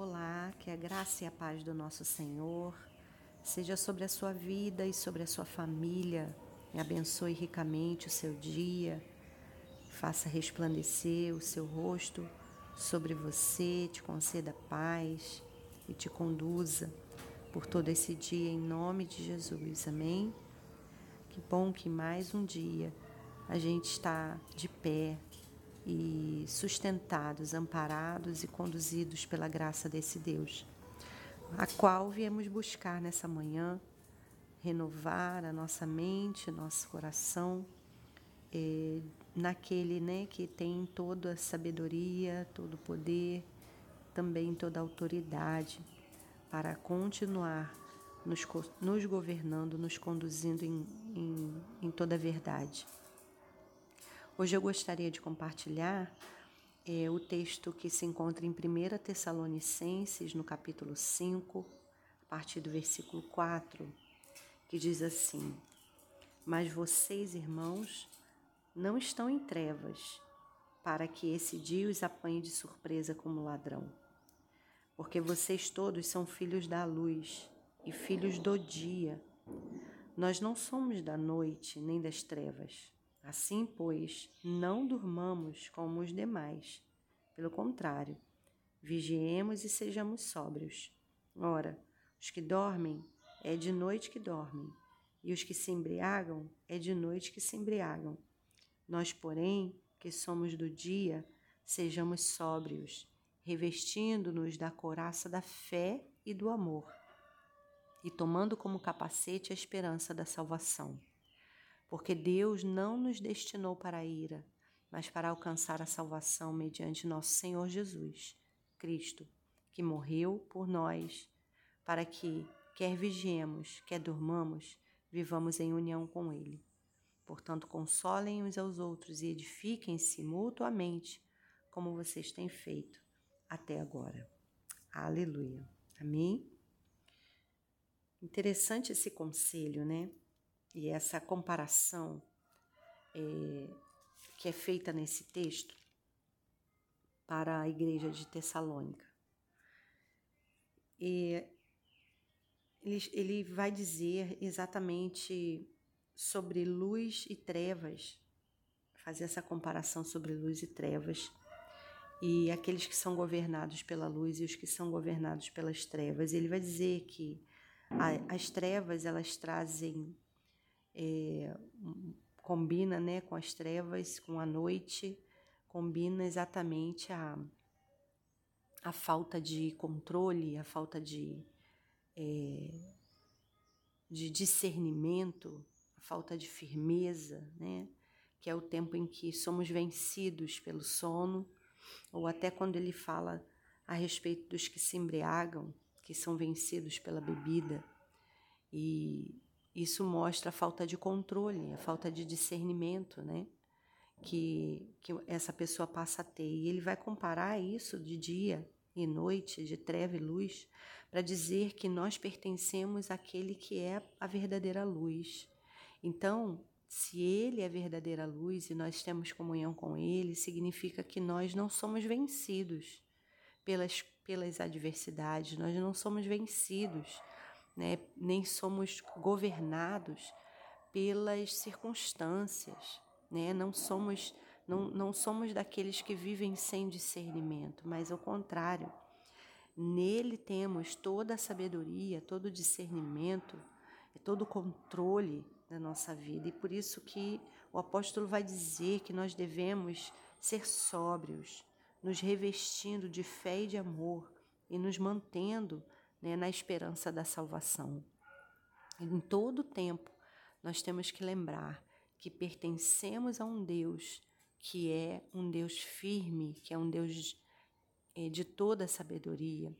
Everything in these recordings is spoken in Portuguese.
Olá, que a graça e a paz do nosso Senhor seja sobre a sua vida e sobre a sua família. E abençoe ricamente o seu dia. Faça resplandecer o seu rosto sobre você, te conceda paz e te conduza por todo esse dia em nome de Jesus. Amém? Que bom que mais um dia a gente está de pé e sustentados, amparados e conduzidos pela graça desse Deus, a qual viemos buscar nessa manhã, renovar a nossa mente, nosso coração, naquele né, que tem toda a sabedoria, todo o poder, também toda a autoridade para continuar nos, nos governando, nos conduzindo em, em, em toda a verdade. Hoje eu gostaria de compartilhar é, o texto que se encontra em 1 Tessalonicenses, no capítulo 5, a partir do versículo 4, que diz assim: Mas vocês, irmãos, não estão em trevas, para que esse dia os apanhe de surpresa como ladrão. Porque vocês todos são filhos da luz e filhos do dia. Nós não somos da noite nem das trevas. Assim, pois, não durmamos como os demais. Pelo contrário, vigiemos e sejamos sóbrios. Ora, os que dormem é de noite que dormem, e os que se embriagam é de noite que se embriagam. Nós, porém, que somos do dia, sejamos sóbrios, revestindo-nos da couraça da fé e do amor, e tomando como capacete a esperança da salvação porque Deus não nos destinou para a ira, mas para alcançar a salvação mediante nosso Senhor Jesus, Cristo, que morreu por nós, para que, quer vigiemos, quer durmamos, vivamos em união com Ele. Portanto, consolem uns aos outros e edifiquem-se mutuamente, como vocês têm feito até agora. Aleluia. Amém? Interessante esse conselho, né? E essa comparação é, que é feita nesse texto para a igreja de Tessalônica. E ele, ele vai dizer exatamente sobre luz e trevas, fazer essa comparação sobre luz e trevas, e aqueles que são governados pela luz e os que são governados pelas trevas. Ele vai dizer que a, as trevas elas trazem é, combina né, com as trevas, com a noite, combina exatamente a, a falta de controle, a falta de, é, de discernimento, a falta de firmeza, né? que é o tempo em que somos vencidos pelo sono, ou até quando ele fala a respeito dos que se embriagam, que são vencidos pela bebida. E isso mostra a falta de controle, a falta de discernimento, né? Que, que essa pessoa passa a ter. E ele vai comparar isso de dia e noite, de treva e luz, para dizer que nós pertencemos àquele que é a verdadeira luz. Então, se ele é a verdadeira luz e nós temos comunhão com ele, significa que nós não somos vencidos pelas, pelas adversidades, nós não somos vencidos né? nem somos governados pelas circunstâncias, né? não, somos, não, não somos daqueles que vivem sem discernimento, mas ao contrário, nele temos toda a sabedoria, todo o discernimento, todo o controle da nossa vida. E por isso que o apóstolo vai dizer que nós devemos ser sóbrios, nos revestindo de fé e de amor e nos mantendo né, na esperança da salvação. Em todo tempo, nós temos que lembrar que pertencemos a um Deus que é um Deus firme, que é um Deus é, de toda a sabedoria.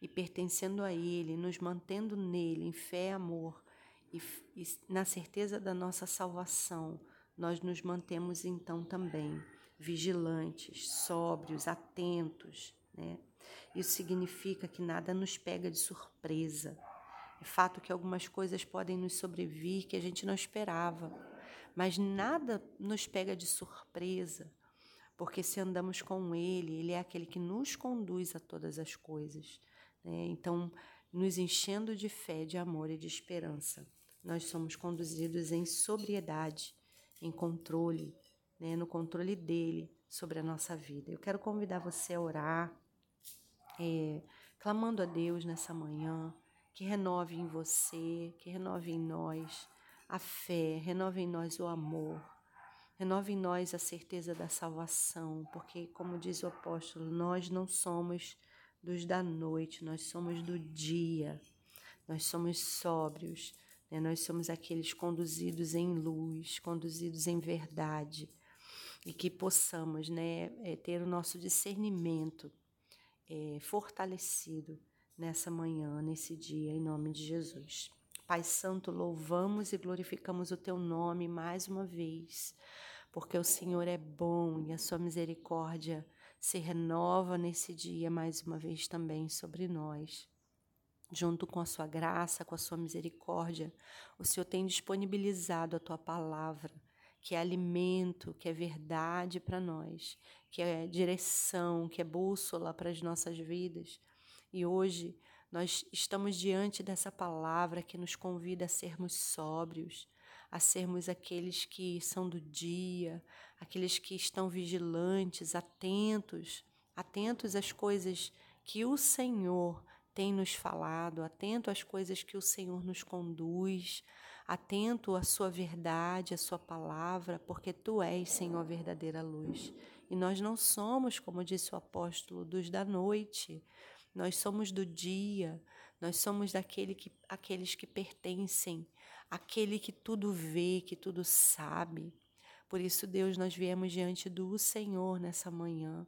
E pertencendo a Ele, nos mantendo nele, em fé e amor, e, e na certeza da nossa salvação, nós nos mantemos então também vigilantes, sóbrios, atentos, né? Isso significa que nada nos pega de surpresa. É fato que algumas coisas podem nos sobrevir que a gente não esperava, mas nada nos pega de surpresa, porque se andamos com Ele, Ele é aquele que nos conduz a todas as coisas. Né? Então, nos enchendo de fé, de amor e de esperança, nós somos conduzidos em sobriedade, em controle, né? no controle dele sobre a nossa vida. Eu quero convidar você a orar, é, clamando a Deus nessa manhã, que renove em você, que renove em nós a fé, renove em nós o amor, renove em nós a certeza da salvação, porque, como diz o apóstolo, nós não somos dos da noite, nós somos do dia, nós somos sóbrios, né? nós somos aqueles conduzidos em luz, conduzidos em verdade, e que possamos né, é, ter o nosso discernimento é, fortalecido nessa manhã, nesse dia, em nome de Jesus. Pai Santo, louvamos e glorificamos o Teu nome mais uma vez, porque o Senhor é bom e a Sua misericórdia se renova nesse dia mais uma vez também sobre nós. Junto com a Sua graça, com a Sua misericórdia, o Senhor tem disponibilizado a Tua palavra que é alimento, que é verdade para nós, que é direção, que é bússola para as nossas vidas. E hoje nós estamos diante dessa palavra que nos convida a sermos sóbrios, a sermos aqueles que são do dia, aqueles que estão vigilantes, atentos, atentos às coisas que o Senhor tem nos falado, atento às coisas que o Senhor nos conduz, atento à sua verdade, à sua palavra, porque tu és, Senhor, a verdadeira luz. E nós não somos, como disse o apóstolo, dos da noite, nós somos do dia, nós somos daquele que, aqueles que pertencem, aquele que tudo vê, que tudo sabe. Por isso, Deus, nós viemos diante do Senhor nessa manhã,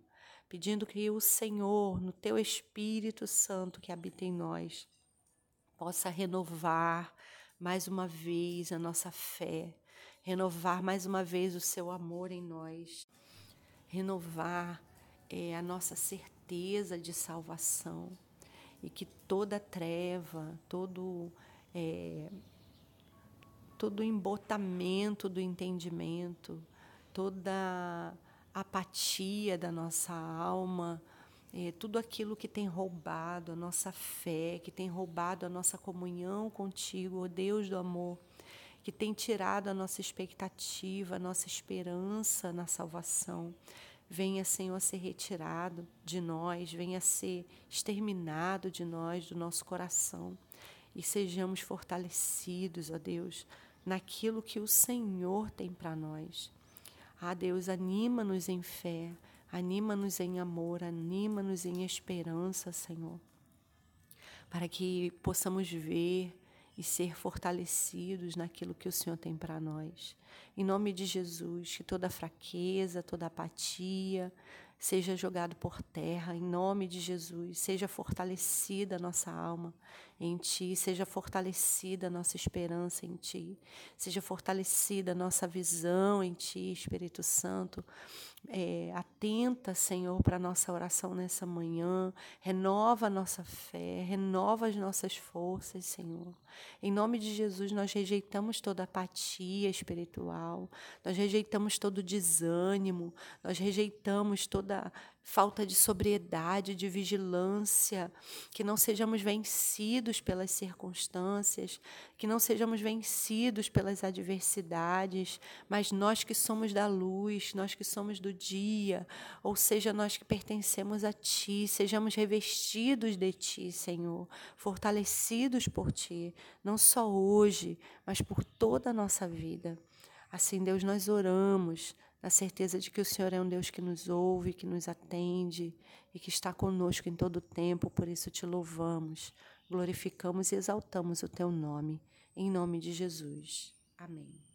pedindo que o Senhor, no teu Espírito Santo que habita em nós, possa renovar mais uma vez a nossa fé, renovar mais uma vez o seu amor em nós, renovar é, a nossa certeza de salvação e que toda treva, todo é, todo embotamento do entendimento, toda apatia da nossa alma, é, tudo aquilo que tem roubado a nossa fé, que tem roubado a nossa comunhão contigo, ó Deus do amor, que tem tirado a nossa expectativa, a nossa esperança na salvação. Venha, Senhor, ser retirado de nós, venha ser exterminado de nós, do nosso coração, e sejamos fortalecidos, ó Deus, naquilo que o Senhor tem para nós. Ah, Deus, anima-nos em fé, Anima-nos em amor, anima-nos em esperança, Senhor, para que possamos ver e ser fortalecidos naquilo que o Senhor tem para nós. Em nome de Jesus, que toda fraqueza, toda apatia seja jogado por terra, em nome de Jesus, seja fortalecida a nossa alma em Ti, seja fortalecida a nossa esperança em Ti, seja fortalecida a nossa visão em Ti, Espírito Santo, é, atenta, Senhor, para a nossa oração nessa manhã. Renova a nossa fé, renova as nossas forças, Senhor. Em nome de Jesus, nós rejeitamos toda apatia espiritual, nós rejeitamos todo desânimo, nós rejeitamos toda falta de sobriedade, de vigilância, que não sejamos vencidos pelas circunstâncias, que não sejamos vencidos pelas adversidades, mas nós que somos da luz, nós que somos do dia, ou seja, nós que pertencemos a Ti, sejamos revestidos de Ti, Senhor, fortalecidos por Ti, não só hoje, mas por toda a nossa vida. Assim, Deus, nós oramos na certeza de que o Senhor é um Deus que nos ouve, que nos atende e que está conosco em todo o tempo, por isso te louvamos, glorificamos e exaltamos o teu nome, em nome de Jesus. Amém.